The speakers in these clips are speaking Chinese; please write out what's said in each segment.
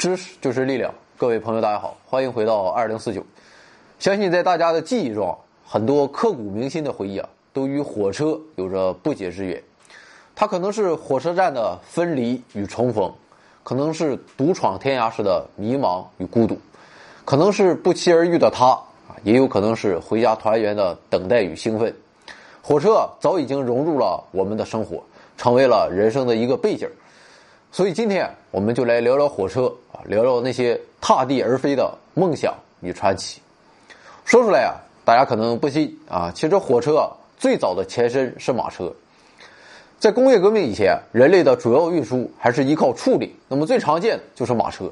知识就是力量，各位朋友，大家好，欢迎回到二零四九。相信在大家的记忆中，很多刻骨铭心的回忆啊，都与火车有着不解之缘。它可能是火车站的分离与重逢，可能是独闯天涯时的迷茫与孤独，可能是不期而遇的他啊，也有可能是回家团圆的等待与兴奋。火车早已经融入了我们的生活，成为了人生的一个背景。所以今天我们就来聊聊火车啊，聊聊那些踏地而飞的梦想与传奇。说出来啊，大家可能不信啊，其实火车啊最早的前身是马车。在工业革命以前，人类的主要运输还是依靠畜力，那么最常见的就是马车。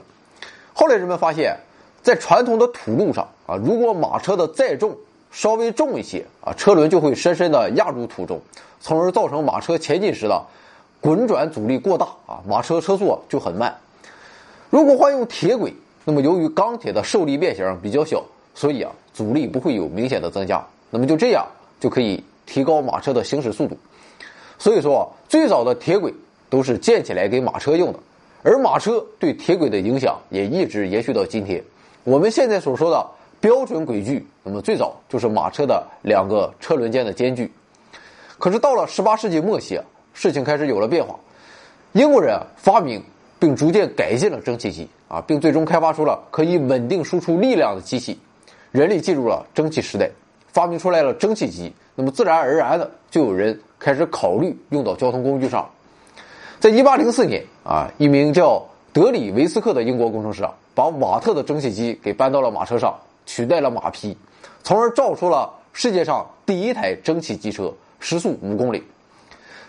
后来人们发现，在传统的土路上啊，如果马车的载重稍微重一些啊，车轮就会深深的压入土中，从而造成马车前进时的。滚转阻力过大啊，马车车速就很慢。如果换用铁轨，那么由于钢铁的受力变形比较小，所以啊阻力不会有明显的增加。那么就这样就可以提高马车的行驶速度。所以说，最早的铁轨都是建起来给马车用的，而马车对铁轨的影响也一直延续到今天。我们现在所说的标准轨距，那么最早就是马车的两个车轮间的间距。可是到了十八世纪末期啊。事情开始有了变化，英国人发明并逐渐改进了蒸汽机啊，并最终开发出了可以稳定输出力量的机器，人类进入了蒸汽时代，发明出来了蒸汽机，那么自然而然的就有人开始考虑用到交通工具上。在一八零四年啊，一名叫德里维斯克的英国工程师啊，把瓦特的蒸汽机给搬到了马车上，取代了马匹，从而造出了世界上第一台蒸汽机车，时速五公里。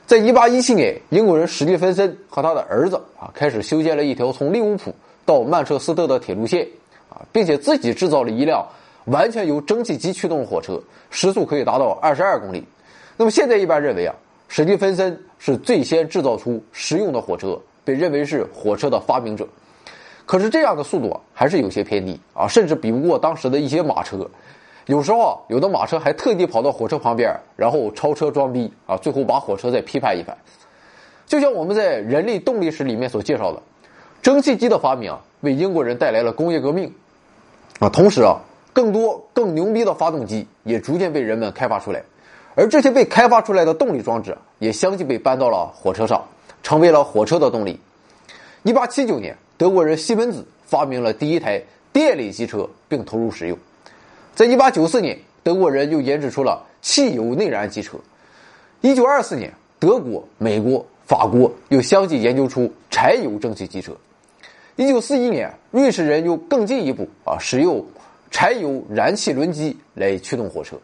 在一八一七年，英国人史蒂芬森和他的儿子啊，开始修建了一条从利物浦到曼彻斯特的铁路线啊，并且自己制造了一辆完全由蒸汽机驱动的火车，时速可以达到二十二公里。那么现在一般认为啊，史蒂芬森是最先制造出实用的火车，被认为是火车的发明者。可是这样的速度啊还是有些偏低啊，甚至比不过当时的一些马车。有时候，有的马车还特地跑到火车旁边，然后超车装逼啊，最后把火车再批判一番。就像我们在人类动力史里面所介绍的，蒸汽机的发明啊为英国人带来了工业革命啊，同时啊，更多更牛逼的发动机也逐渐被人们开发出来，而这些被开发出来的动力装置也相继被搬到了火车上，成为了火车的动力。一八七九年，德国人西门子发明了第一台电力机车，并投入使用。在一八九四年，德国人又研制出了汽油内燃机车。一九二四年，德国、美国、法国又相继研究出柴油蒸汽机车。一九四一年，瑞士人又更进一步啊，使用柴油燃气轮机来驱动火车。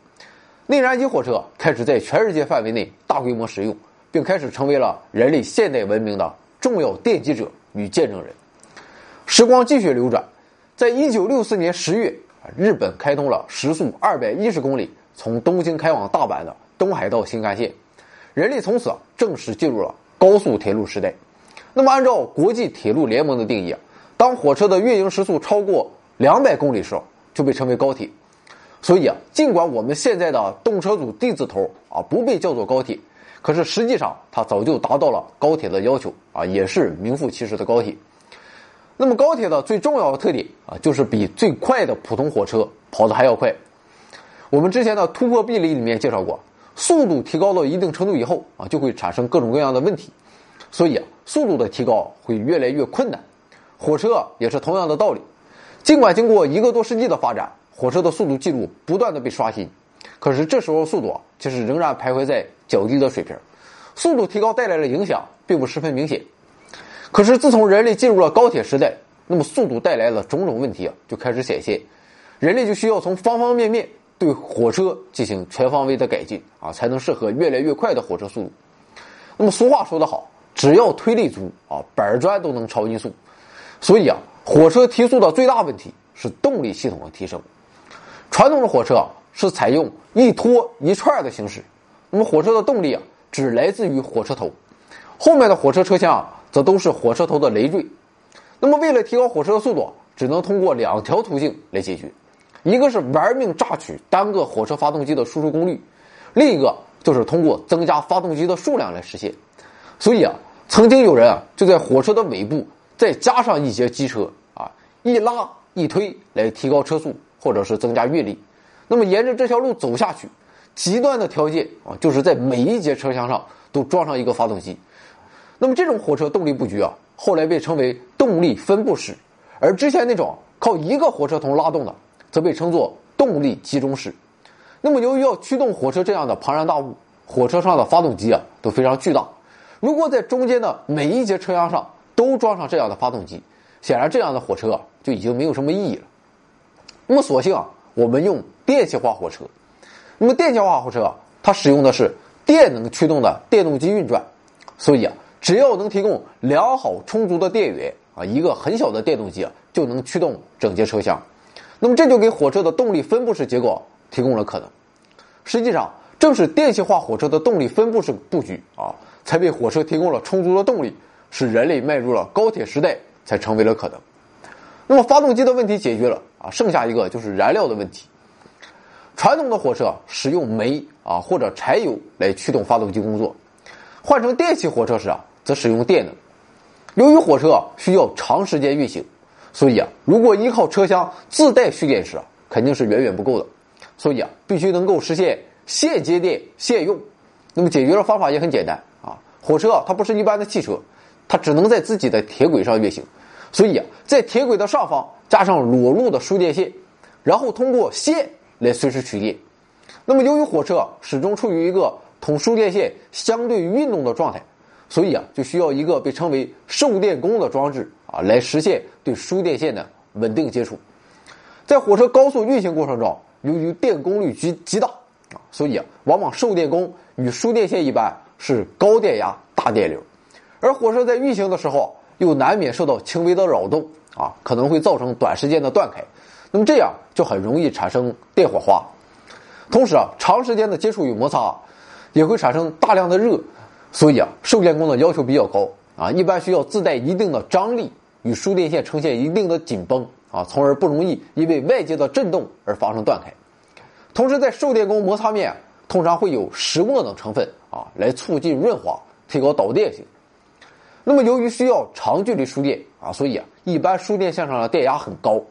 内燃机火车开始在全世界范围内大规模使用，并开始成为了人类现代文明的重要奠基者与见证人。时光继续流转，在一九六四年十月。日本开通了时速二百一十公里从东京开往大阪的东海道新干线，人类从此正式进入了高速铁路时代。那么，按照国际铁路联盟的定义，当火车的运营时速超过两百公里时，就被称为高铁。所以啊，尽管我们现在的动车组 D 字头啊不被叫做高铁，可是实际上它早就达到了高铁的要求啊，也是名副其实的高铁。那么高铁的最重要的特点啊，就是比最快的普通火车跑得还要快。我们之前的突破壁垒里面介绍过，速度提高到一定程度以后啊，就会产生各种各样的问题，所以啊，速度的提高会越来越困难。火车也是同样的道理，尽管经过一个多世纪的发展，火车的速度记录不断的被刷新，可是这时候速度啊，其实仍然徘徊在较低的水平。速度提高带来的影响并不十分明显。可是，自从人类进入了高铁时代，那么速度带来的种种问题啊，就开始显现。人类就需要从方方面面对火车进行全方位的改进啊，才能适合越来越快的火车速度。那么俗话说得好，只要推力足啊，板砖都能超音速。所以啊，火车提速的最大问题是动力系统的提升。传统的火车啊，是采用一拖一串的形式，那么火车的动力啊，只来自于火车头，后面的火车车厢啊。则都是火车头的累赘。那么，为了提高火车的速度，只能通过两条途径来解决：一个是玩命榨取单个火车发动机的输出功率，另一个就是通过增加发动机的数量来实现。所以啊，曾经有人啊就在火车的尾部再加上一节机车啊一拉一推来提高车速或者是增加运力。那么沿着这条路走下去，极端的条件啊，就是在每一节车厢上都装上一个发动机。那么这种火车动力布局啊，后来被称为动力分布式，而之前那种靠一个火车头拉动的，则被称作动力集中式。那么由于要驱动火车这样的庞然大物，火车上的发动机啊都非常巨大。如果在中间的每一节车厢上都装上这样的发动机，显然这样的火车啊就已经没有什么意义了。那么索性啊，我们用电气化火车。那么电气化火车啊，它使用的是电能驱动的电动机运转，所以啊，只要能提供良好充足的电源啊，一个很小的电动机就能驱动整节车厢。那么这就给火车的动力分布式结构提供了可能。实际上，正是电气化火车的动力分布式布局啊。才为火车提供了充足的动力，使人类迈入了高铁时代，才成为了可能。那么发动机的问题解决了啊，剩下一个就是燃料的问题。传统的火车使用煤啊或者柴油来驱动发动机工作，换成电气火车时啊，则使用电能。由于火车需要长时间运行，所以啊，如果依靠车厢自带蓄电池啊，肯定是远远不够的。所以啊，必须能够实现现接电现用。那么解决的方法也很简单啊。火车它不是一般的汽车，它只能在自己的铁轨上运行，所以啊，在铁轨的上方加上裸露的输电线，然后通过线来随时取电。那么由于火车始终处于一个同输电线相对运动的状态，所以啊，就需要一个被称为受电弓的装置啊，来实现对输电线的稳定接触。在火车高速运行过程中，由于电功率极极大啊，所以啊，往往受电弓与输电线一般。是高电压大电流，而火车在运行的时候又难免受到轻微的扰动啊，可能会造成短时间的断开，那么这样就很容易产生电火花。同时啊，长时间的接触与摩擦也会产生大量的热，所以啊，受电弓的要求比较高啊，一般需要自带一定的张力与输电线呈现一定的紧绷啊，从而不容易因为外界的震动而发生断开。同时，在受电弓摩擦面通常会有石墨等成分。啊，来促进润滑，提高导电性。那么，由于需要长距离输电啊，所以啊，一般输电线上的电压很高。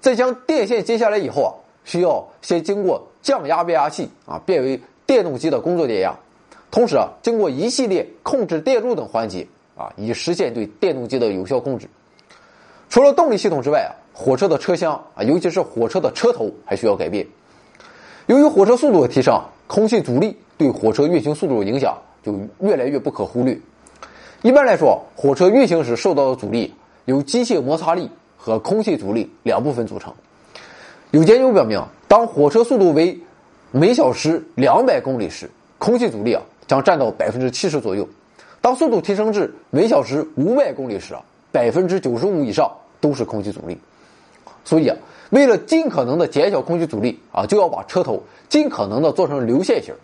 在将电线接下来以后啊，需要先经过降压变压器啊，变为电动机的工作电压。同时啊，经过一系列控制电路等环节啊，以实现对电动机的有效控制。除了动力系统之外啊，火车的车厢啊，尤其是火车的车头还需要改变。由于火车速度的提升，空气阻力。对火车运行速度的影响就越来越不可忽略。一般来说，火车运行时受到的阻力由机械摩擦力和空气阻力两部分组成。有研究表明，当火车速度为每小时两百公里时，空气阻力啊将占到百分之七十左右；当速度提升至每小时五百公里时啊，百分之九十五以上都是空气阻力。所以啊，为了尽可能的减小空气阻力啊，就要把车头尽可能的做成流线型。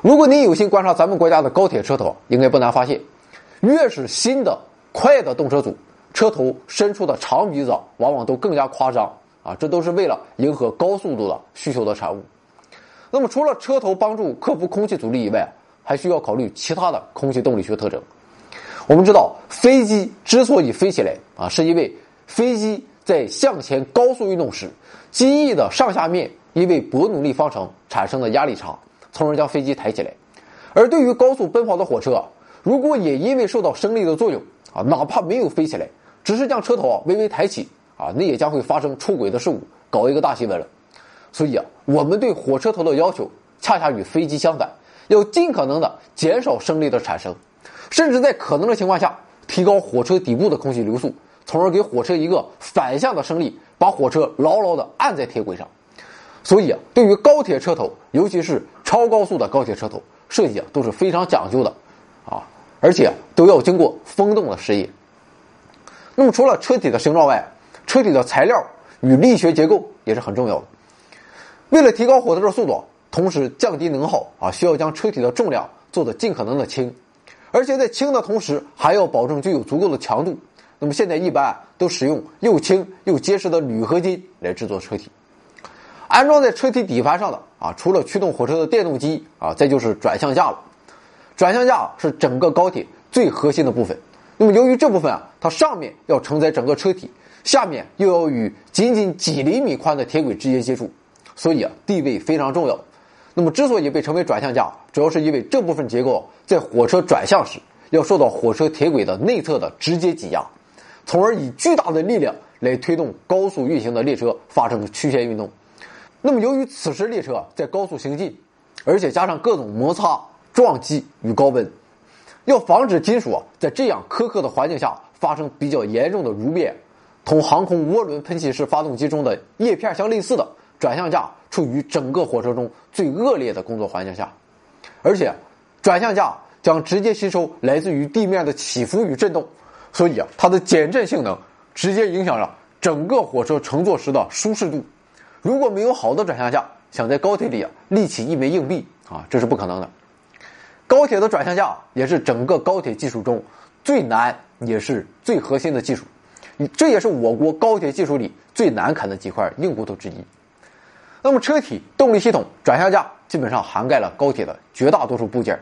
如果你有心观察咱们国家的高铁车头，应该不难发现，越是新的快的动车组，车头伸出的长鼻子往往都更加夸张啊！这都是为了迎合高速度的需求的产物。那么，除了车头帮助克服空气阻力以外，还需要考虑其他的空气动力学特征。我们知道，飞机之所以飞起来啊，是因为飞机在向前高速运动时，机翼的上下面因为伯努利方程产生的压力差。从而将飞机抬起来，而对于高速奔跑的火车，如果也因为受到升力的作用啊，哪怕没有飞起来，只是将车头啊微微抬起啊，那也将会发生出轨的事故，搞一个大新闻了。所以啊，我们对火车头的要求恰恰与飞机相反，要尽可能的减少升力的产生，甚至在可能的情况下提高火车底部的空气流速，从而给火车一个反向的升力，把火车牢牢的按在铁轨上。所以啊，对于高铁车头，尤其是超高速的高铁车头设计啊，都是非常讲究的，啊，而且都要经过风洞的试验。那么除了车体的形状外，车体的材料与力学结构也是很重要的。为了提高火车的速度，同时降低能耗啊，需要将车体的重量做得尽可能的轻，而且在轻的同时还要保证具有足够的强度。那么现在一般都使用又轻又结实的铝合金来制作车体。安装在车体底盘上的啊，除了驱动火车的电动机啊，再就是转向架了。转向架是整个高铁最核心的部分。那么由于这部分啊，它上面要承载整个车体，下面又要与仅仅几厘米宽的铁轨直接接触，所以啊地位非常重要。那么之所以被称为转向架，主要是因为这部分结构在火车转向时要受到火车铁轨的内侧的直接挤压，从而以巨大的力量来推动高速运行的列车发生曲线运动。那么由于此时列车在高速行进，而且加上各种摩擦、撞击与高温，要防止金属在这样苛刻的环境下发生比较严重的蠕变，同航空涡轮喷气式发动机中的叶片相类似的转向架。处于整个火车中最恶劣的工作环境下，而且转向架将直接吸收来自于地面的起伏与震动，所以啊，它的减震性能直接影响了整个火车乘坐时的舒适度。如果没有好的转向架，想在高铁里啊立起一枚硬币啊，这是不可能的。高铁的转向架也是整个高铁技术中最难也是最核心的技术，这也是我国高铁技术里最难啃的几块硬骨头之一。那么，车体、动力系统、转向架基本上涵盖了高铁的绝大多数部件，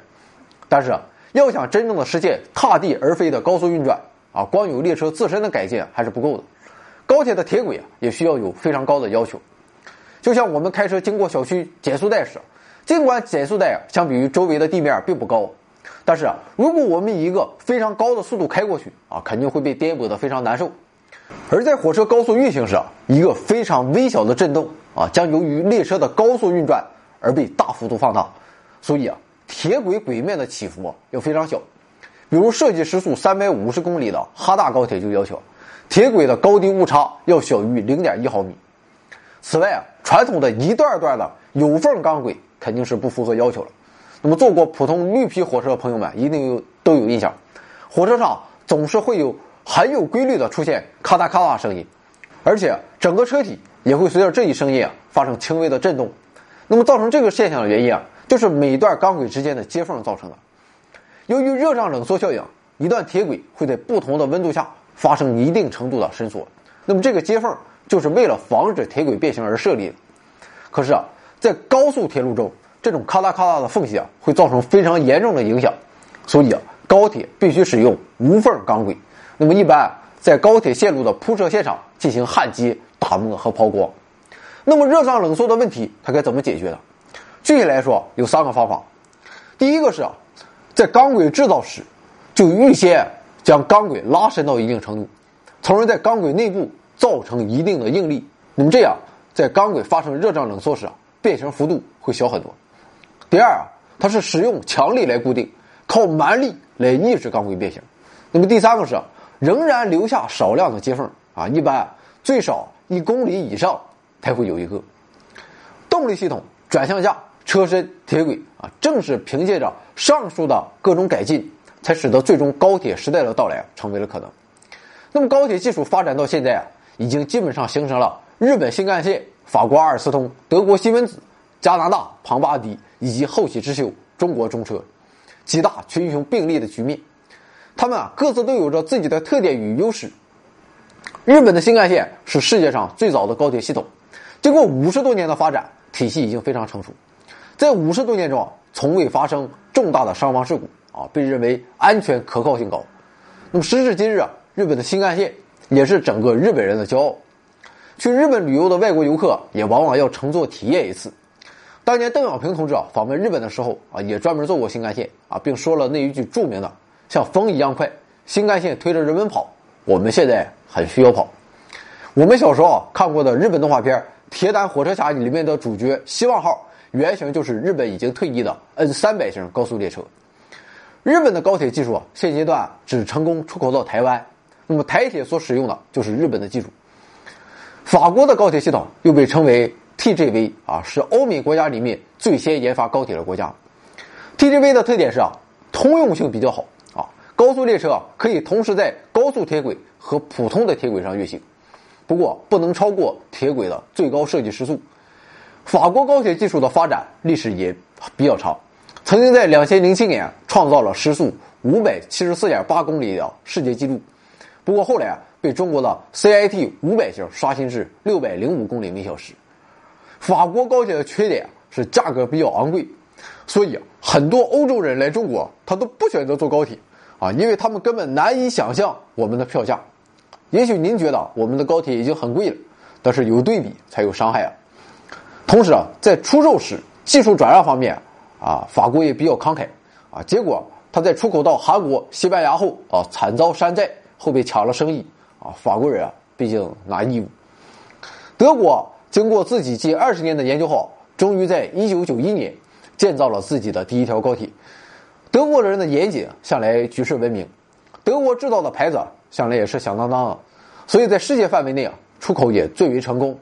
但是要想真正的实现踏地而飞的高速运转啊，光有列车自身的改进还是不够的。高铁的铁轨啊，也需要有非常高的要求。就像我们开车经过小区减速带时，尽管减速带啊相比于周围的地面并不高，但是啊，如果我们以一个非常高的速度开过去啊，肯定会被颠簸的非常难受。而在火车高速运行时啊，一个非常微小的震动。啊，将由于列车的高速运转而被大幅度放大，所以啊，铁轨轨面的起伏要非常小。比如设计时速三百五十公里的哈大高铁就要求，铁轨的高低误差要小于零点一毫米。此外啊，传统的一段段的有缝钢轨肯定是不符合要求了。那么坐过普通绿皮火车的朋友们一定有都有印象，火车上总是会有很有规律的出现咔嗒咔嗒声音，而且整个车体。也会随着这一声音啊发生轻微的震动，那么造成这个现象的原因啊，就是每段钢轨之间的接缝造成的。由于热胀冷缩效应，一段铁轨会在不同的温度下发生一定程度的伸缩，那么这个接缝就是为了防止铁轨变形而设立的。可是啊，在高速铁路中，这种咔嗒咔嗒的缝隙啊会造成非常严重的影响，所以啊，高铁必须使用无缝钢轨。那么一般在高铁线路的铺设现场进行焊接。打磨和抛光，那么热胀冷缩的问题它该怎么解决呢？具体来说有三个方法。第一个是啊，在钢轨制造时就预先将钢轨拉伸到一定程度，从而在钢轨内部造成一定的应力。那么这样在钢轨发生热胀冷缩时啊，变形幅度会小很多。第二啊，它是使用强力来固定，靠蛮力来抑制钢轨变形。那么第三个是仍然留下少量的接缝啊，一般最少。一公里以上才会有一个动力系统、转向架、车身、铁轨啊，正是凭借着上述的各种改进，才使得最终高铁时代的到来成为了可能。那么高铁技术发展到现在啊，已经基本上形成了日本新干线、法国阿尔斯通、德国西门子、加拿大庞巴迪以及后起之秀中国中车几大群雄并立的局面。他们啊，各自都有着自己的特点与优势。日本的新干线是世界上最早的高铁系统，经过五十多年的发展，体系已经非常成熟，在五十多年中从未发生重大的伤亡事故啊，被认为安全可靠性高。那么时至今日啊，日本的新干线也是整个日本人的骄傲。去日本旅游的外国游客也往往要乘坐体验一次。当年邓小平同志啊访问日本的时候啊，也专门坐过新干线啊，并说了那一句著名的“像风一样快”，新干线推着人们跑。我们现在很需要跑。我们小时候看过的日本动画片《铁胆火车侠》里面的主角希望号，原型就是日本已经退役的 N 三百型高速列车。日本的高铁技术啊，现阶段只成功出口到台湾。那么台铁所使用的就是日本的技术。法国的高铁系统又被称为 TGV 啊，是欧美国家里面最先研发高铁的国家。TGV 的特点是啊，通用性比较好。高速列车可以同时在高速铁轨和普通的铁轨上运行，不过不能超过铁轨的最高设计时速。法国高铁技术的发展历史也比较长，曾经在两千零七年创造了时速五百七十四点八公里的世界纪录，不过后来啊被中国的 CIT 五百型刷新至六百零五公里每小时。法国高铁的缺点是价格比较昂贵，所以很多欧洲人来中国他都不选择坐高铁。啊，因为他们根本难以想象我们的票价。也许您觉得我们的高铁已经很贵了，但是有对比才有伤害啊。同时啊，在出售时技术转让方面啊，法国也比较慷慨啊。结果他在出口到韩国、西班牙后啊，惨遭山寨，后被抢了生意啊。法国人啊，毕竟拿义务。德国经过自己近二十年的研究后，终于在一九九一年建造了自己的第一条高铁。德国人的严谨向来举世闻名，德国制造的牌子向来也是响当当的，所以在世界范围内啊，出口也最为成功。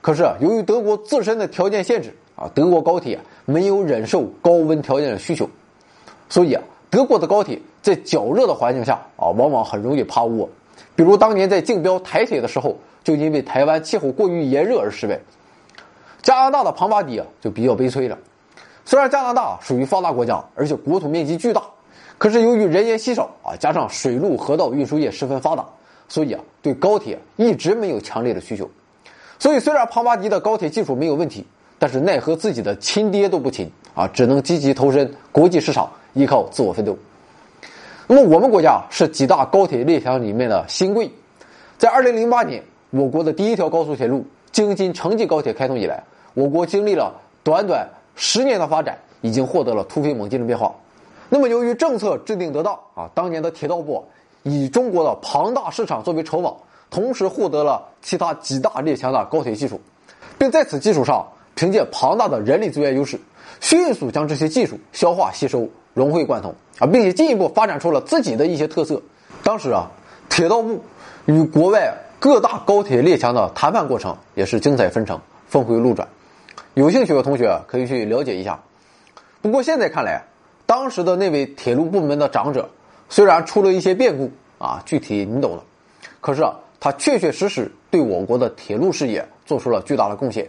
可是，由于德国自身的条件限制啊，德国高铁没有忍受高温条件的需求，所以啊，德国的高铁在较热的环境下啊，往往很容易趴窝。比如当年在竞标台铁的时候，就因为台湾气候过于炎热而失败。加拿大的庞巴迪啊，就比较悲催了。虽然加拿大属于发达国家，而且国土面积巨大，可是由于人烟稀少啊，加上水陆河道运输业十分发达，所以啊，对高铁一直没有强烈的需求。所以，虽然庞巴迪的高铁技术没有问题，但是奈何自己的亲爹都不亲啊，只能积极投身国际市场，依靠自我奋斗。那么，我们国家是几大高铁列强里面的新贵。在二零零八年，我国的第一条高速铁路京津城际高铁开通以来，我国经历了短短十年的发展，已经获得了突飞猛进的变化。那么，由于政策制定得当啊，当年的铁道部以中国的庞大市场作为筹码。同时获得了其他几大列强的高铁技术，并在此基础上凭借庞大的人力资源优势，迅速将这些技术消化吸收、融会贯通啊，并且进一步发展出了自己的一些特色。当时啊，铁道部与国外各大高铁列强的谈判过程也是精彩纷呈、峰回路转。有兴趣的同学可以去了解一下。不过现在看来，当时的那位铁路部门的长者虽然出了一些变故啊，具体你懂的，可是啊。他确确实实对我国的铁路事业做出了巨大的贡献。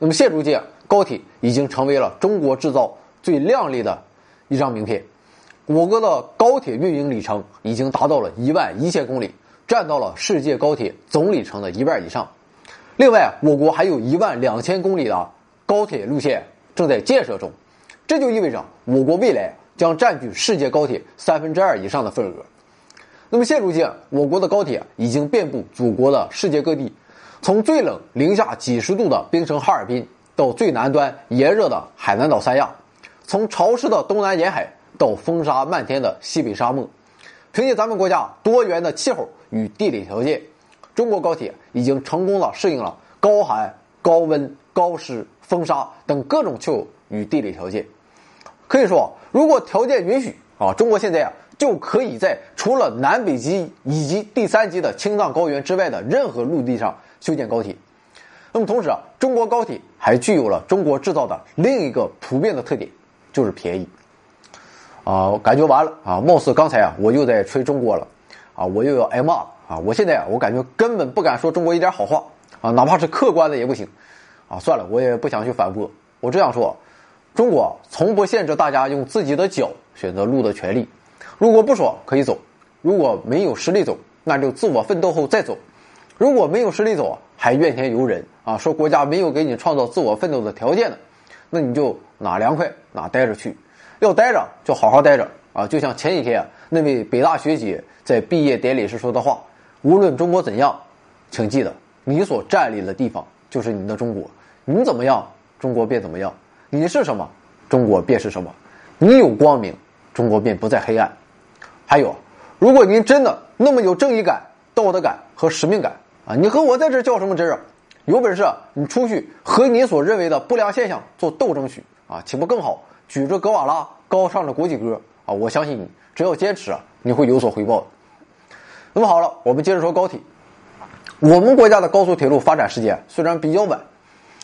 那么现如今，高铁已经成为了中国制造最亮丽的一张名片。我国的高铁运营里程已经达到了一万一千公里，占到了世界高铁总里程的一半以上。另外，我国还有一万两千公里的高铁路线正在建设中，这就意味着我国未来将占据世界高铁三分之二以上的份额。那么现如今，我国的高铁已经遍布祖国的世界各地，从最冷零下几十度的冰城哈尔滨，到最南端炎热的海南岛三亚，从潮湿的东南沿海到风沙漫天的西北沙漠，凭借咱们国家多元的气候与地理条件，中国高铁已经成功的适应了高寒、高温、高湿、风沙等各种气候与地理条件。可以说，如果条件允许啊，中国现在啊。就可以在除了南北极以及第三级的青藏高原之外的任何陆地上修建高铁。那么同时啊，中国高铁还具有了中国制造的另一个普遍的特点，就是便宜。啊，感觉完了啊，貌似刚才啊我又在吹中国了，啊，我又要挨骂了啊！我现在啊，我感觉根本不敢说中国一点好话啊，哪怕是客观的也不行。啊，算了，我也不想去反驳。我只想说，中国从不限制大家用自己的脚选择路的权利。如果不爽可以走，如果没有实力走，那就自我奋斗后再走。如果没有实力走，还怨天尤人啊，说国家没有给你创造自我奋斗的条件呢，那你就哪凉快哪待着去。要待着就好好待着啊！就像前几天那位北大学姐在毕业典礼时说的话：“无论中国怎样，请记得你所站立的地方就是你的中国。你怎么样，中国便怎么样；你是什么，中国便是什么。你有光明，中国便不再黑暗。”还有，如果您真的那么有正义感、道德感和使命感啊，你和我在这较什么真啊？有本事你出去和你所认为的不良现象做斗争去啊，岂不更好？举着格瓦拉，高唱着国际歌啊！我相信你，只要坚持，你会有所回报的。那么好了，我们接着说高铁。我们国家的高速铁路发展时间虽然比较晚，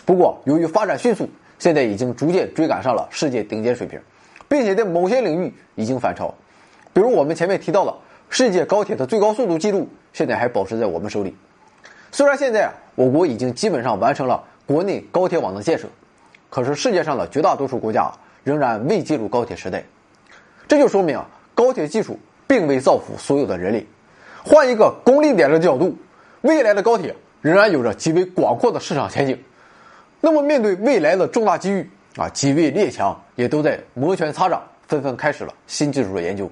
不过由于发展迅速，现在已经逐渐追赶上了世界顶尖水平，并且在某些领域已经反超。比如我们前面提到的，世界高铁的最高速度记录现在还保持在我们手里。虽然现在啊我国已经基本上完成了国内高铁网的建设，可是世界上的绝大多数国家仍然未进入高铁时代。这就说明啊，高铁技术并未造福所有的人类。换一个功利点的角度，未来的高铁仍然有着极为广阔的市场前景。那么面对未来的重大机遇啊，几位列强也都在摩拳擦掌，纷纷开始了新技术的研究。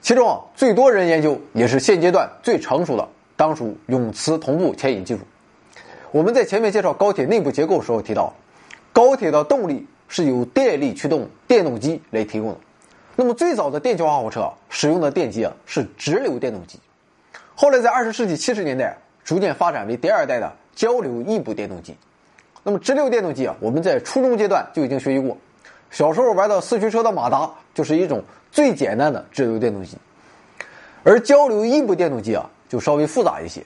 其中啊，最多人研究也是现阶段最成熟的当属永磁同步牵引技术。我们在前面介绍高铁内部结构时候提到，高铁的动力是由电力驱动电动机来提供的。那么最早的电气化火车使用的电机啊是直流电动机，后来在二十世纪七十年代逐渐发展为第二代的交流异步电动机。那么直流电动机啊，我们在初中阶段就已经学习过，小时候玩的四驱车的马达就是一种最简单的直流电动机，而交流异步电动机啊就稍微复杂一些，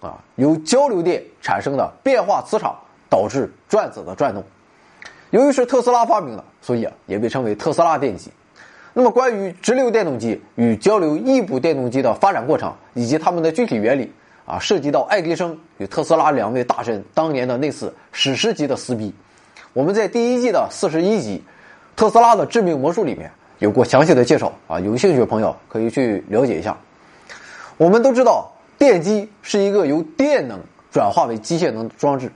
啊，由交流电产生的变化磁场导致转子的转动。由于是特斯拉发明的，所以啊也被称为特斯拉电机。那么关于直流电动机与交流异步电动机的发展过程以及它们的具体原理。啊，涉及到爱迪生与特斯拉两位大神当年的那次史诗级的撕逼，我们在第一季的四十一集《特斯拉的致命魔术》里面有过详细的介绍啊，有兴趣的朋友可以去了解一下。我们都知道，电机是一个由电能转化为机械能的装置，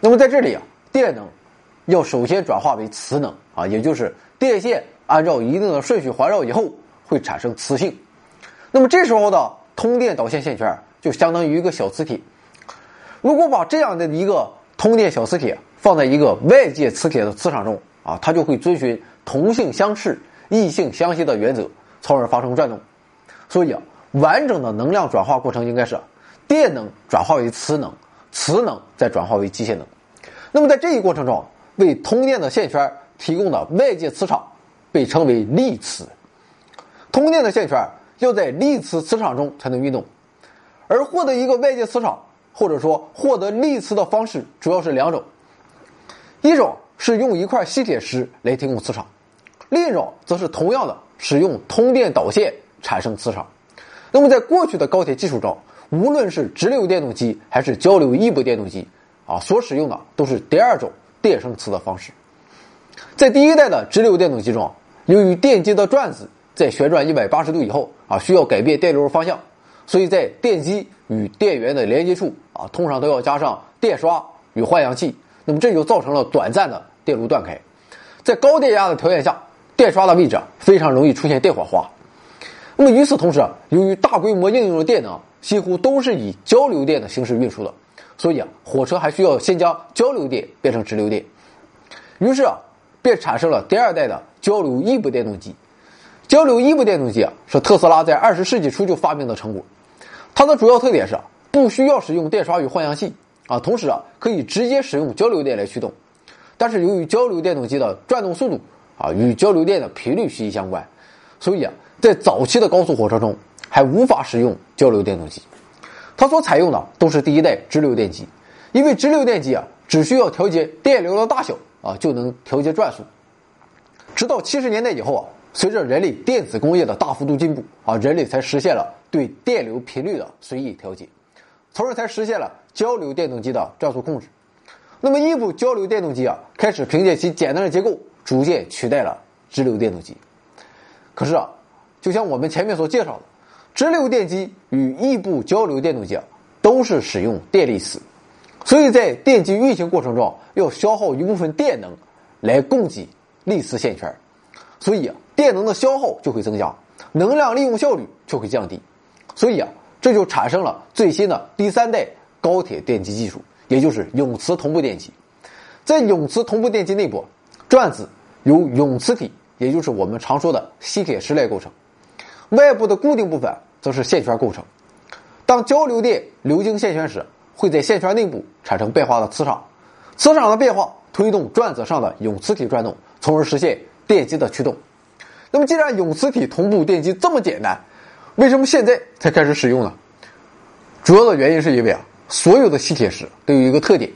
那么在这里啊，电能要首先转化为磁能啊，也就是电线按照一定的顺序环绕以后会产生磁性，那么这时候的通电导线线圈。就相当于一个小磁铁，如果把这样的一个通电小磁铁放在一个外界磁铁的磁场中啊，它就会遵循同性相斥、异性相吸的原则，从而发生转动。所以啊，完整的能量转化过程应该是电能转化为磁能，磁能再转化为机械能。那么在这一过程中，为通电的线圈提供的外界磁场被称为力磁。通电的线圈要在力磁磁场中才能运动。而获得一个外界磁场，或者说获得力磁的方式，主要是两种：一种是用一块吸铁石来提供磁场，另一种则是同样的使用通电导线产生磁场。那么，在过去的高铁技术中，无论是直流电动机还是交流异步电动机，啊，所使用的都是第二种电生磁的方式。在第一代的直流电动机中，由于电机的转子在旋转一百八十度以后，啊，需要改变电流方向。所以在电机与电源的连接处啊，通常都要加上电刷与换氧器，那么这就造成了短暂的电路断开。在高电压的条件下，电刷的位置啊非常容易出现电火花。那么与此同时，由于大规模应用的电能几乎都是以交流电的形式运输的，所以啊，火车还需要先将交流电变成直流电。于是啊，便产生了第二代的交流异步电动机。交流异步电动机啊，是特斯拉在二十世纪初就发明的成果。它的主要特点是不需要使用电刷与换向器啊，同时啊可以直接使用交流电来驱动。但是由于交流电动机的转动速度啊与交流电的频率息息相关，所以啊在早期的高速火车中还无法使用交流电动机。它所采用的都是第一代直流电机，因为直流电机啊只需要调节电流的大小啊就能调节转速。直到七十年代以后啊，随着人类电子工业的大幅度进步啊，人类才实现了。对电流频率的随意调节，从而才实现了交流电动机的转速控制。那么异步交流电动机啊，开始凭借其简单的结构，逐渐取代了直流电动机。可是啊，就像我们前面所介绍的，直流电机与异步交流电动机啊，都是使用电力磁，所以在电机运行过程中要消耗一部分电能来供给力磁线圈，所以啊，电能的消耗就会增加，能量利用效率就会降低。所以啊，这就产生了最新的第三代高铁电机技术，也就是永磁同步电机。在永磁同步电机内部，转子由永磁体，也就是我们常说的吸铁石来构成；外部的固定部分则是线圈构成。当交流电流经线圈时，会在线圈内部产生变化的磁场，磁场的变化推动转子上的永磁体转动，从而实现电机的驱动。那么，既然永磁体同步电机这么简单，为什么现在才开始使用呢？主要的原因是因为啊，所有的吸铁石都有一个特点，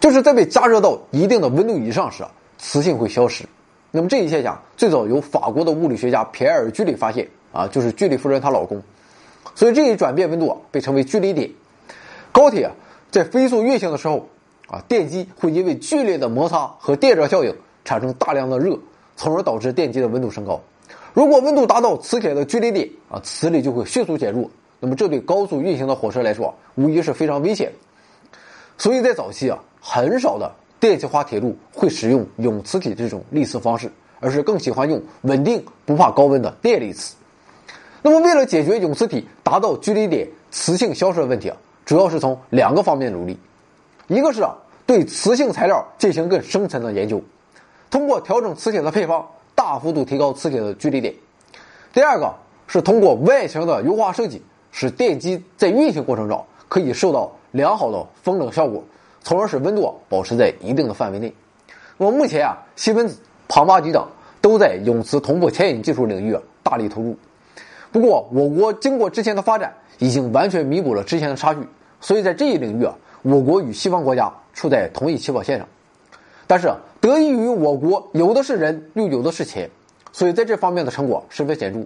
就是在被加热到一定的温度以上时啊，磁性会消失。那么这一现象最早由法国的物理学家皮埃尔·居里发现啊，就是居里夫人她老公。所以这一转变温度啊，被称为居里点。高铁啊，在飞速运行的时候啊，电机会因为剧烈的摩擦和电热效应产生大量的热，从而导致电机的温度升高。如果温度达到磁铁的距离点啊，磁力就会迅速减弱。那么这对高速运行的火车来说，无疑是非常危险。所以在早期啊，很少的电气化铁路会使用永磁体这种力磁方式，而是更喜欢用稳定、不怕高温的电力磁。那么为了解决永磁体达到距离点磁性消失的问题啊，主要是从两个方面努力，一个是啊对磁性材料进行更深层的研究，通过调整磁铁的配方，大幅度提高磁铁的距离点；第二个是通过外形的优化设计，使电机在运行过程中可以受到良好的风冷效果，从而使温度保持在一定的范围内。那么目前啊，西门子、庞巴迪等都在永磁同步牵引技术领域啊大力投入。不过，我国经过之前的发展，已经完全弥补了之前的差距，所以在这一领域啊，我国与西方国家处在同一起跑线上。但是，得益于我国有的是人，又有的是钱，所以在这方面的成果十分显著。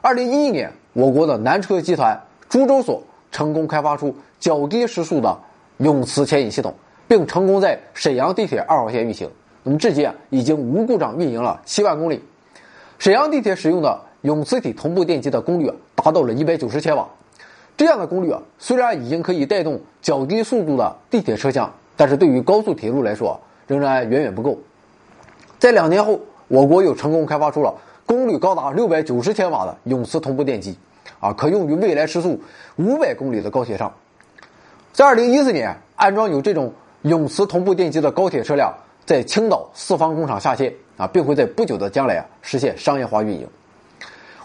二零一一年，我国的南车集团株洲所成功开发出较低时速的永磁牵引系统，并成功在沈阳地铁二号线运行。那么，至今啊，已经无故障运营了七万公里。沈阳地铁使用的。永磁体同步电机的功率达到了一百九十千瓦，这样的功率啊虽然已经可以带动较低速度的地铁车厢，但是对于高速铁路来说仍然远远不够。在两年后，我国又成功开发出了功率高达六百九十千瓦的永磁同步电机，啊，可用于未来时速五百公里的高铁上。在二零一四年，安装有这种永磁同步电机的高铁车辆在青岛四方工厂下线啊，并会在不久的将来啊实现商业化运营。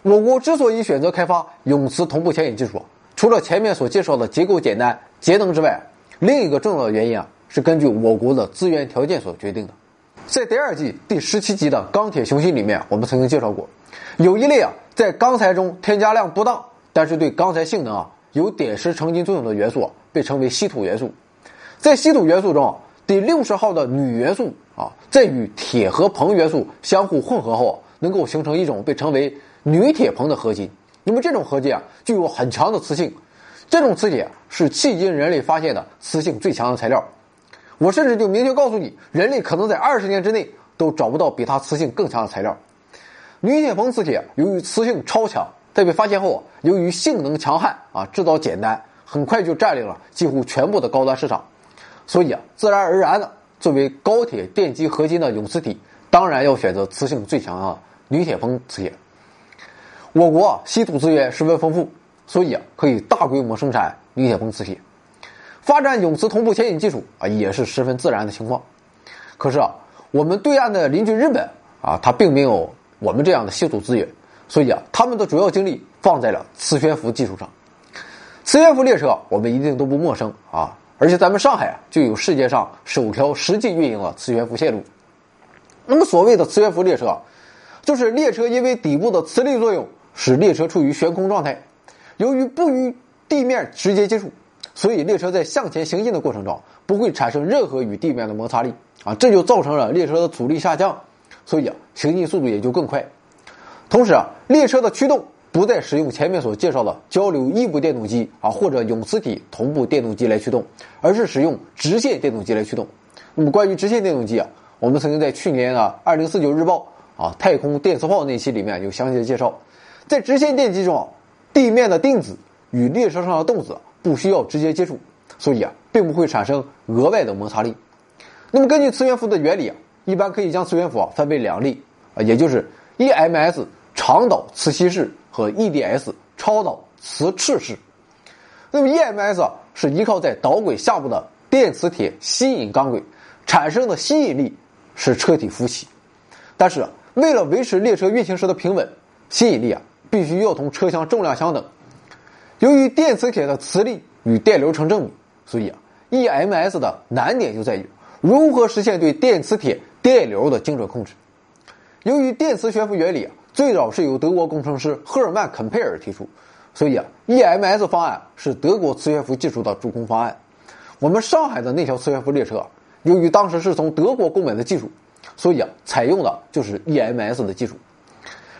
我国之所以选择开发永磁同步牵引技术，除了前面所介绍的结构简单、节能之外，另一个重要的原因啊，是根据我国的资源条件所决定的。在第二季第十七集的钢铁雄心里面，我们曾经介绍过，有一类啊，在钢材中添加量不大，但是对钢材性能啊有点石成金作用的元素，被称为稀土元素。在稀土元素中，第六十号的铝元素啊，在与铁和硼元素相互混合后，能够形成一种被称为铝铁硼的合金，那么这种合金啊具有很强的磁性，这种磁铁是迄今人类发现的磁性最强的材料。我甚至就明确告诉你，人类可能在二十年之内都找不到比它磁性更强的材料。铝铁硼磁铁由于磁性超强，在被发现后，由于性能强悍啊，制造简单，很快就占领了几乎全部的高端市场。所以啊，自然而然的，作为高铁电机合金的永磁体，当然要选择磁性最强的铝铁硼磁铁。我国，稀土资源十分丰富，所以啊，可以大规模生产铝铁硼磁铁，发展永磁同步牵引技术啊，也是十分自然的情况。可是啊，我们对岸的邻居日本啊，它并没有我们这样的稀土资源，所以啊，他们的主要精力放在了磁悬浮技术上。磁悬浮列车我们一定都不陌生啊，而且咱们上海啊，就有世界上首条实际运营的磁悬浮线路。那么所谓的磁悬浮列车，就是列车因为底部的磁力作用。使列车处于悬空状态，由于不与地面直接接触，所以列车在向前行进的过程中不会产生任何与地面的摩擦力啊，这就造成了列车的阻力下降，所以啊，行进速度也就更快。同时啊，列车的驱动不再使用前面所介绍的交流异步电动机啊或者永磁体同步电动机来驱动，而是使用直线电动机来驱动。那么关于直线电动机啊，我们曾经在去年的《二零四九日报》啊太空电磁炮那期里面有详细的介绍。在直线电机中，地面的定子与列车上的动子不需要直接接触，所以啊，并不会产生额外的摩擦力。那么，根据磁悬浮的原理啊，一般可以将磁悬浮啊分为两类啊，也就是 EMS 长导磁吸式和 EDS 超导磁斥式。那么 EMS 啊是依靠在导轨下部的电磁铁吸引钢轨产生的吸引力使车体浮起，但是为了维持列车运行时的平稳，吸引力啊。必须要同车厢重量相等。由于电磁铁的磁力与电流成正比，所以啊，EMS 的难点就在于如何实现对电磁铁电流的精准控制。由于电磁悬浮原理啊，最早是由德国工程师赫尔曼·肯佩尔提出，所以啊，EMS 方案是德国磁悬浮技术的主攻方案。我们上海的那条磁悬浮列车，由于当时是从德国购买的技术，所以啊，采用的就是 EMS 的技术。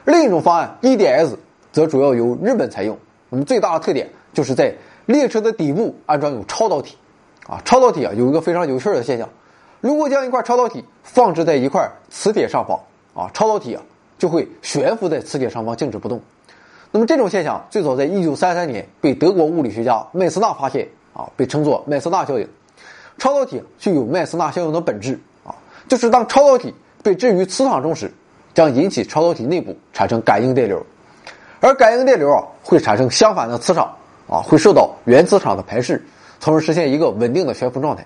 另一种方案 EDS 则主要由日本采用。我们最大的特点就是在列车的底部安装有超导体。啊，超导体啊有一个非常有趣的现象：如果将一块超导体放置在一块磁铁上方，啊，超导体啊就会悬浮在磁铁上方静止不动。那么这种现象最早在1933年被德国物理学家麦斯纳发现，啊，被称作麦斯纳效应。超导体具有麦斯纳效应的本质，啊，就是当超导体被置于磁场中时。将引起超导体内部产生感应电流，而感应电流啊会产生相反的磁场啊，会受到原磁场的排斥，从而实现一个稳定的悬浮状态。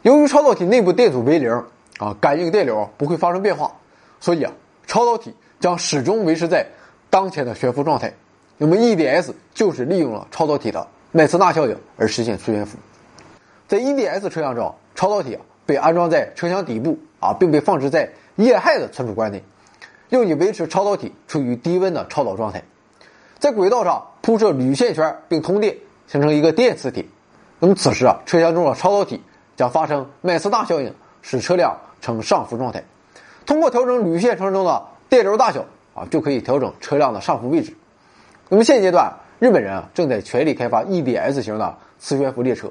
由于超导体内部电阻为零啊，感应电流不会发生变化，所以啊，超导体将始终维持在当前的悬浮状态。那么 EDS 就是利用了超导体的麦斯纳效应而实现磁悬浮。在 EDS 车厢中，超导体啊被安装在车厢底部啊，并被放置在液氦的存储罐内，用以维持超导体处于低温的超导状态。在轨道上铺设铝线圈并通电，形成一个电磁铁。那么此时啊，车厢中的超导体将发生麦斯纳效应，使车辆呈上浮状态。通过调整铝线圈中的电流大小啊，就可以调整车辆的上浮位置。那么现阶段，日本人啊正在全力开发 EDS 型的磁悬浮列车，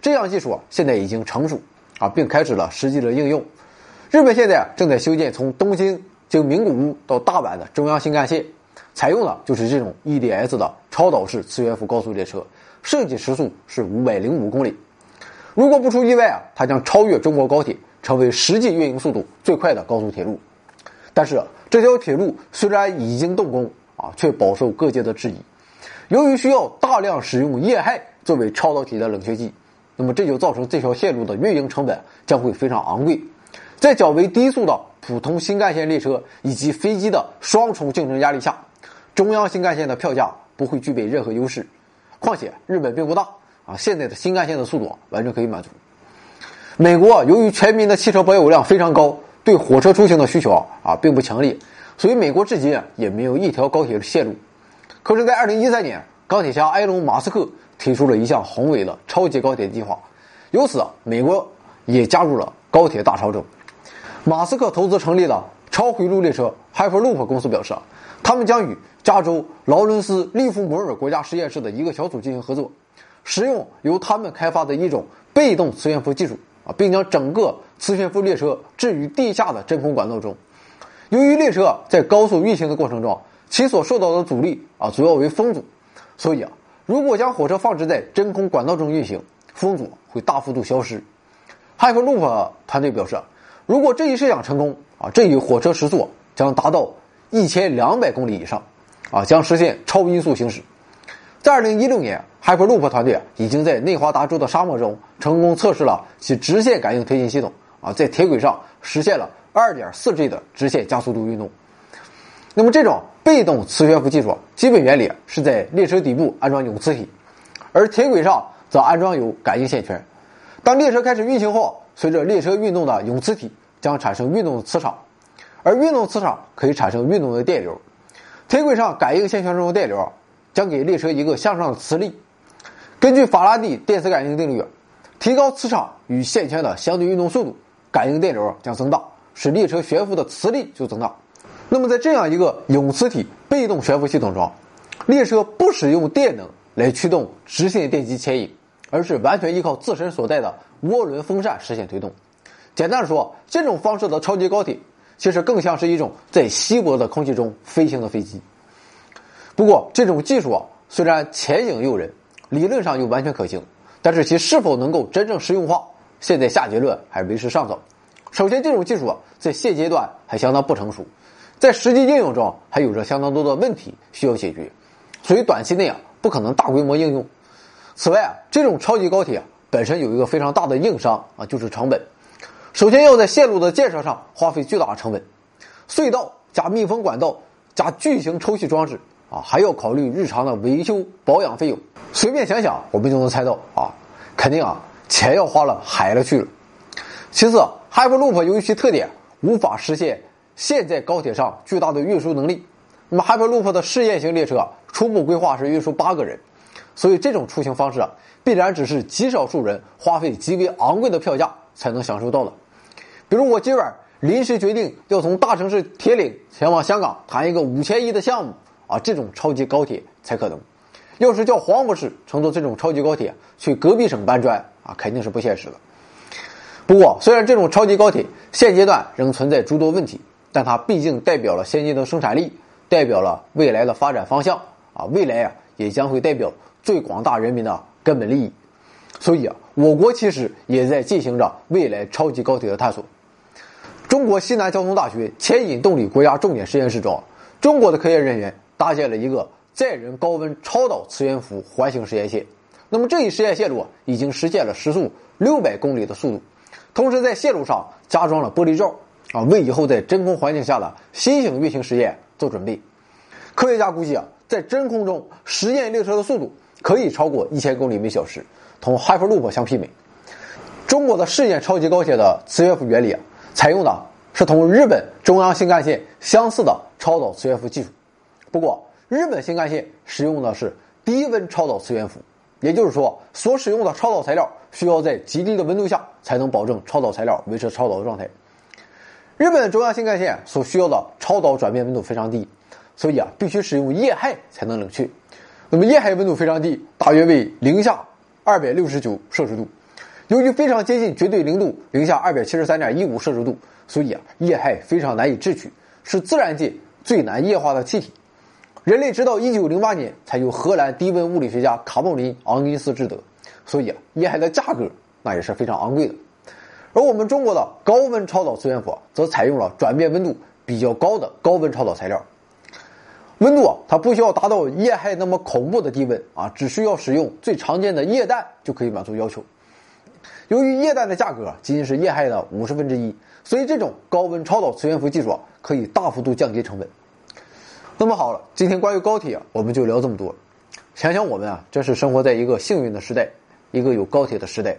这项技术啊现在已经成熟啊，并开始了实际的应用。日本现在正在修建从东京经名古屋到大阪的中央新干线，采用的就是这种 EDS 的超导式磁悬浮高速列车，设计时速是五百零五公里。如果不出意外啊，它将超越中国高铁，成为实际运营速度最快的高速铁路。但是这条铁路虽然已经动工。啊，却饱受各界的质疑。由于需要大量使用液氦作为超导体的冷却剂，那么这就造成这条线路的运营成本将会非常昂贵。在较为低速的普通新干线列车以及飞机的双重竞争压力下，中央新干线的票价不会具备任何优势。况且日本并不大啊，现在的新干线的速度完全可以满足。美国由于全民的汽车保有量非常高，对火车出行的需求啊并不强烈。所以，美国至今也没有一条高铁的线路。可是，在二零一三年，钢铁侠埃隆·马斯克提出了一项宏伟的超级高铁计划，由此，美国也加入了高铁大潮中。马斯克投资成立了超回路列车 Hyperloop 公司，表示，他们将与加州劳伦斯利弗摩尔国家实验室的一个小组进行合作，使用由他们开发的一种被动磁悬浮技术啊，并将整个磁悬浮列车置于地下的真空管道中。由于列车在高速运行的过程中，其所受到的阻力啊主要为风阻，所以啊，如果将火车放置在真空管道中运行，风阻会大幅度消失。Hyperloop 团队表示，如果这一设想成功啊，这一火车时速将达到一千两百公里以上，啊，将实现超音速行驶。在二零一六年，Hyperloop 团队已经在内华达州的沙漠中成功测试了其直线感应推进系统啊，在铁轨上实现了。二点四 G 的直线加速度运动。那么，这种被动磁悬浮技术基本原理是在列车底部安装永磁体，而铁轨上则安装有感应线圈。当列车开始运行后，随着列车运动的永磁体将产生运动的磁场，而运动磁场可以产生运动的电流。铁轨上感应线圈中的电流将给列车一个向上的磁力。根据法拉第电磁感应定律，提高磁场与线圈的相对运动速度，感应电流将增大。使列车悬浮的磁力就增大。那么，在这样一个永磁体被动悬浮系统中，列车不使用电能来驱动直线电机牵引，而是完全依靠自身所带的涡轮风扇实现推动。简单的说，这种方式的超级高铁其实更像是一种在稀薄的空气中飞行的飞机。不过，这种技术啊，虽然前景诱人，理论上又完全可行，但是其是否能够真正实用化，现在下结论还为时尚早。首先，这种技术啊，在现阶段还相当不成熟，在实际应用中还有着相当多的问题需要解决，所以短期内啊不可能大规模应用。此外啊，这种超级高铁本身有一个非常大的硬伤啊，就是成本。首先要在线路的建设上花费巨大的成本，隧道加密封管道加巨型抽气装置啊，还要考虑日常的维修保养费用。随便想想，我们就能猜到啊，肯定啊钱要花了海了去了。其次。Hyperloop 由于其特点，无法实现现在高铁上巨大的运输能力。那么，Hyperloop 的试验型列车初步规划是运输八个人，所以这种出行方式啊，必然只是极少数人花费极为昂贵的票价才能享受到的。比如，我今晚临时决定要从大城市铁岭前往香港谈一个五千亿的项目啊，这种超级高铁才可能。要是叫黄博士乘坐这种超级高铁去隔壁省搬砖啊，肯定是不现实的。不过，虽然这种超级高铁现阶段仍存在诸多问题，但它毕竟代表了先进的生产力，代表了未来的发展方向啊！未来啊，也将会代表最广大人民的根本利益。所以啊，我国其实也在进行着未来超级高铁的探索。中国西南交通大学牵引动力国家重点实验室中，中国的科研人员搭建了一个载人高温超导磁悬浮环形实验线。那么这一实验线路已经实现了时速六百公里的速度，同时在线路上加装了玻璃罩，啊，为以后在真空环境下的新型运行实验做准备。科学家估计啊，在真空中实验列车的速度可以超过一千公里每小时，同 Hyperloop 相媲美。中国的试验超级高铁的磁悬浮原理啊，采用的是同日本中央新干线相似的超导磁悬浮技术，不过日本新干线使用的是低温超导磁悬浮，也就是说，所使用的超导材料需要在极低的温度下才能保证超导材料维持超导的状态。日本中央新干线所需要的超导转变温度非常低，所以啊，必须使用液氦才能冷却。那么液氦温度非常低，大约为零下二百六十九摄氏度。由于非常接近绝对零度，零下二百七十三点一五摄氏度，所以啊，液氦非常难以制取，是自然界最难液化的气体。人类直到一九零八年才由荷兰低温物理学家卡莫林·昂因斯制得，所以啊，液氦的价格那也是非常昂贵的。而我们中国的高温超导磁悬浮则采用了转变温度比较高的高温超导材料，温度啊，它不需要达到液氦那么恐怖的低温啊，只需要使用最常见的液氮就可以满足要求。由于液氮的价格仅仅是液氦的五十分之一，所以这种高温超导磁悬浮技术可以大幅度降低成本。那么好了，今天关于高铁我们就聊这么多。想想我们啊，真是生活在一个幸运的时代，一个有高铁的时代。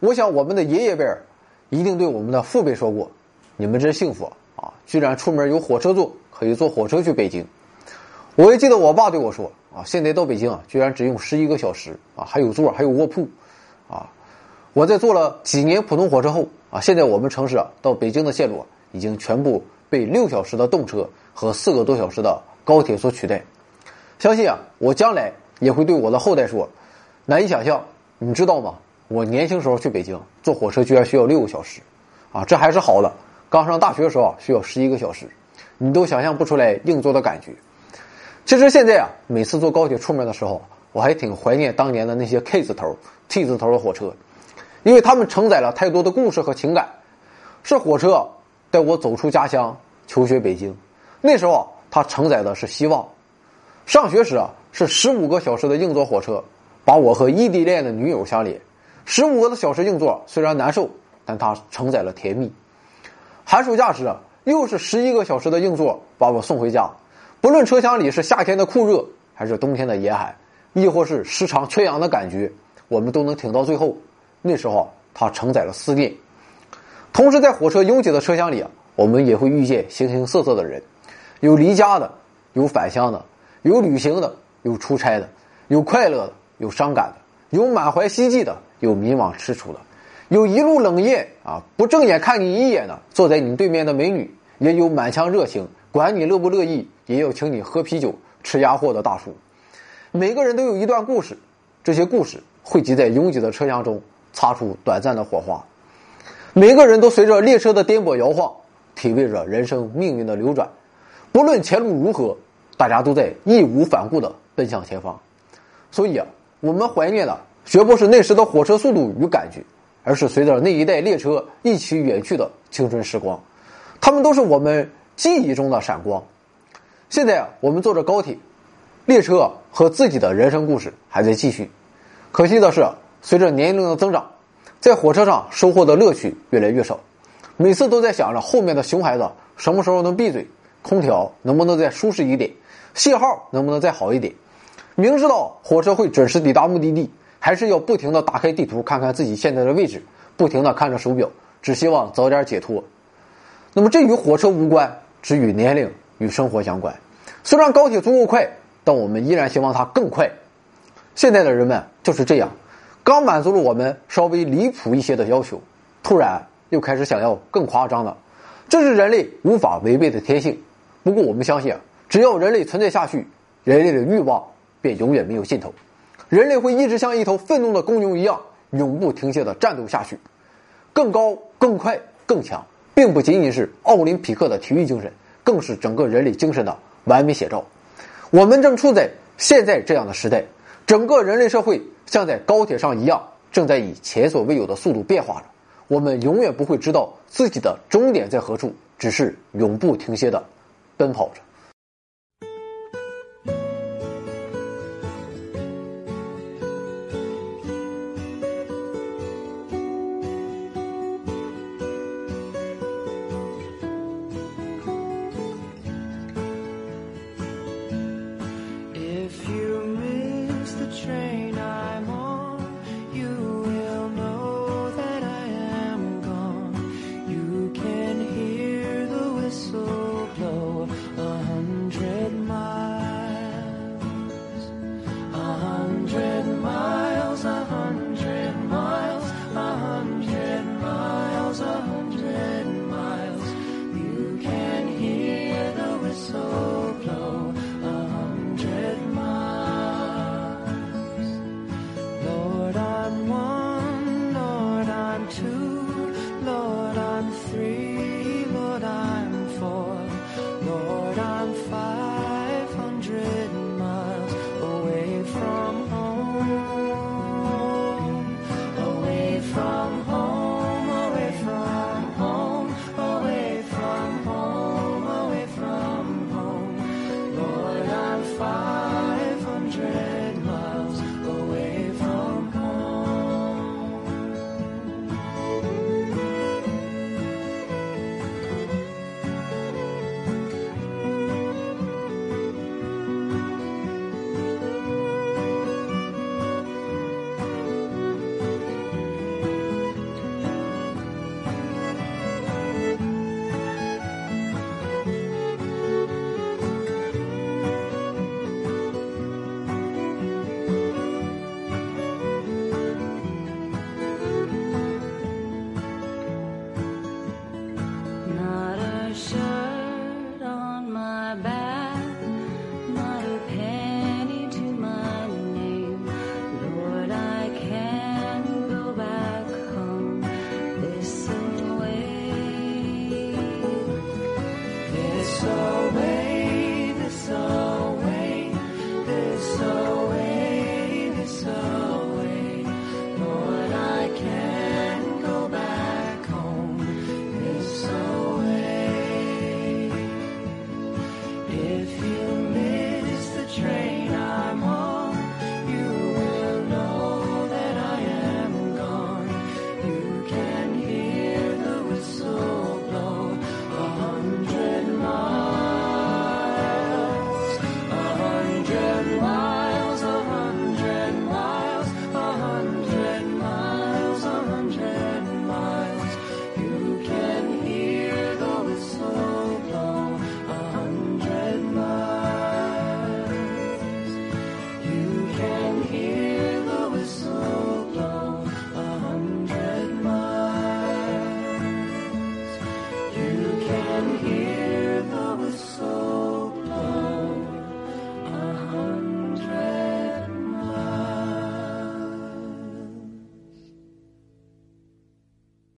我想我们的爷爷辈儿一定对我们的父辈说过：“你们真幸福啊，居然出门有火车坐，可以坐火车去北京。”我也记得我爸对我说：“啊，现在到北京啊，居然只用十一个小时啊，还有座，还有卧铺，啊。”我在坐了几年普通火车后啊，现在我们城市啊到北京的线路啊已经全部被六小时的动车和四个多小时的高铁所取代。相信啊，我将来也会对我的后代说：难以想象，你知道吗？我年轻时候去北京坐火车居然需要六个小时，啊，这还是好的。刚上大学的时候啊，需要十一个小时，你都想象不出来硬座的感觉。其实现在啊，每次坐高铁出门的时候，我还挺怀念当年的那些 K 字头、T 字头的火车。因为他们承载了太多的故事和情感，是火车带我走出家乡求学北京。那时候它承载的是希望。上学时啊，是十五个小时的硬座火车，把我和异地恋的女友相连。十五个小时硬座虽然难受，但它承载了甜蜜。寒暑假时啊，又是十一个小时的硬座把我送回家。不论车厢里是夏天的酷热，还是冬天的严寒，亦或是时常缺氧的感觉，我们都能挺到最后。那时候它承载了思念，同时在火车拥挤的车厢里啊，我们也会遇见形形色色的人，有离家的，有返乡的，有旅行的，有出差的，有快乐的，有伤感的，有满怀希冀的，有迷惘踟蹰的，有一路冷艳啊不正眼看你一眼的坐在你对面的美女，也有满腔热情管你乐不乐意也要请你喝啤酒吃鸭货的大叔，每个人都有一段故事，这些故事汇集在拥挤的车厢中。擦出短暂的火花，每个人都随着列车的颠簸摇晃，体味着人生命运的流转。不论前路如何，大家都在义无反顾地奔向前方。所以啊，我们怀念的绝不是那时的火车速度与感觉，而是随着那一代列车一起远去的青春时光。他们都是我们记忆中的闪光。现在啊，我们坐着高铁，列车和自己的人生故事还在继续。可惜的是。随着年龄的增长，在火车上收获的乐趣越来越少，每次都在想着后面的熊孩子什么时候能闭嘴，空调能不能再舒适一点，信号能不能再好一点。明知道火车会准时抵达目的地，还是要不停的打开地图看看自己现在的位置，不停的看着手表，只希望早点解脱。那么这与火车无关，只与年龄与生活相关。虽然高铁足够快，但我们依然希望它更快。现在的人们就是这样。刚满足了我们稍微离谱一些的要求，突然又开始想要更夸张的，这是人类无法违背的天性。不过我们相信，只要人类存在下去，人类的欲望便永远没有尽头。人类会一直像一头愤怒的公牛一样，永不停歇的战斗下去。更高、更快、更强，并不仅仅是奥林匹克的体育精神，更是整个人类精神的完美写照。我们正处在现在这样的时代。整个人类社会像在高铁上一样，正在以前所未有的速度变化着。我们永远不会知道自己的终点在何处，只是永不停歇的奔跑着。